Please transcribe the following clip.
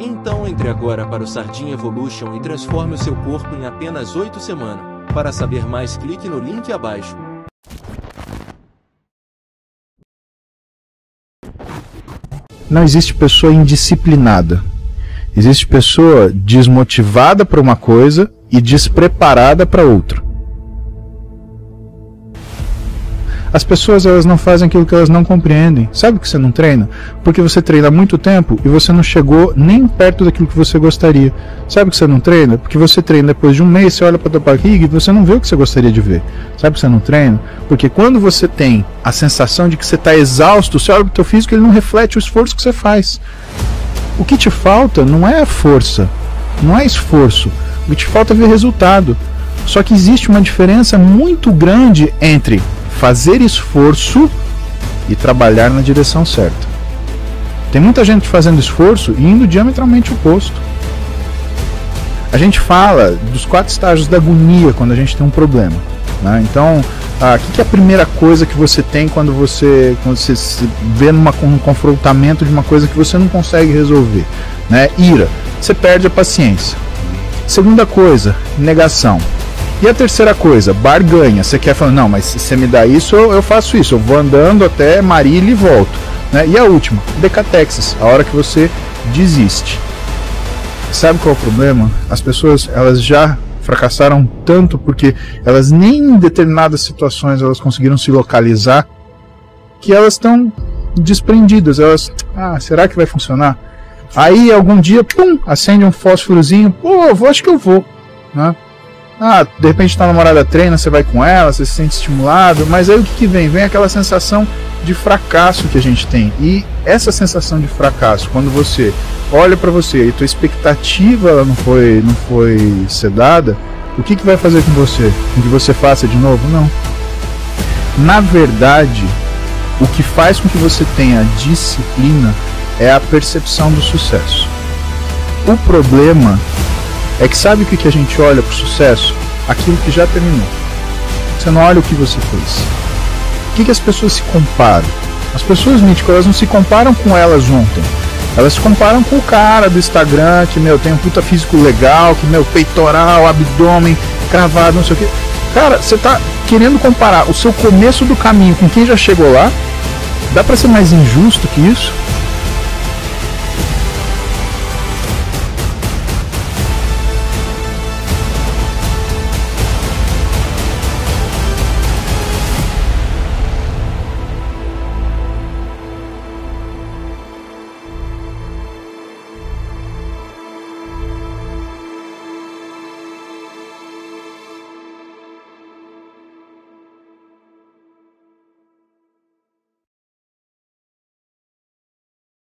então entre agora para o Sardinha Evolution e transforme o seu corpo em apenas 8 semanas. Para saber mais, clique no link abaixo. Não existe pessoa indisciplinada. Existe pessoa desmotivada para uma coisa e despreparada para outra. As pessoas elas não fazem aquilo que elas não compreendem. Sabe que você não treina? Porque você treina há muito tempo e você não chegou nem perto daquilo que você gostaria. Sabe que você não treina? Porque você treina depois de um mês, você olha para tua barriga e você não vê o que você gostaria de ver. Sabe que você não treina? Porque quando você tem a sensação de que você está exausto, você olha para o teu físico, ele não reflete o esforço que você faz. O que te falta não é força, não é esforço. O que te falta é ver resultado. Só que existe uma diferença muito grande entre fazer esforço e trabalhar na direção certa. Tem muita gente fazendo esforço e indo diametralmente oposto. A gente fala dos quatro estágios da agonia quando a gente tem um problema. Né? Então, o que, que, é a primeira coisa que você tem quando você, quando você se vê numa, um confrontamento de uma coisa que você não consegue resolver? Né? Ira. Você perde a paciência. Segunda coisa, negação. E a terceira coisa, barganha. Você quer falar, não, mas se você me dá isso, eu, eu faço isso. Eu vou andando até Marília e volto. Né? E a última, decatexis, a hora que você desiste. Sabe qual é o problema? As pessoas, elas já fracassaram tanto porque elas nem em determinadas situações elas conseguiram se localizar que elas estão desprendidas. Elas, ah, será que vai funcionar? Aí algum dia, pum, acende um fósforozinho, pô, vou, acho que eu vou, né? Ah, de repente tua namorada treina, você vai com ela, você se sente estimulado, mas aí o que, que vem? Vem aquela sensação de fracasso que a gente tem. E essa sensação de fracasso, quando você olha para você e tua expectativa não foi, não foi sedada, o que, que vai fazer com você? Com que você faça de novo? Não. Na verdade, o que faz com que você tenha disciplina é a percepção do sucesso. O problema é que sabe o que, que a gente olha para o sucesso? Aquilo que já terminou. Você não olha o que você fez. O que, que as pessoas se comparam? As pessoas míticas, elas não se comparam com elas ontem. Elas se comparam com o cara do Instagram que, meu, tem um puta físico legal, que, meu, peitoral, abdômen, cravado, não sei o que. Cara, você tá querendo comparar o seu começo do caminho com quem já chegou lá? Dá para ser mais injusto que isso?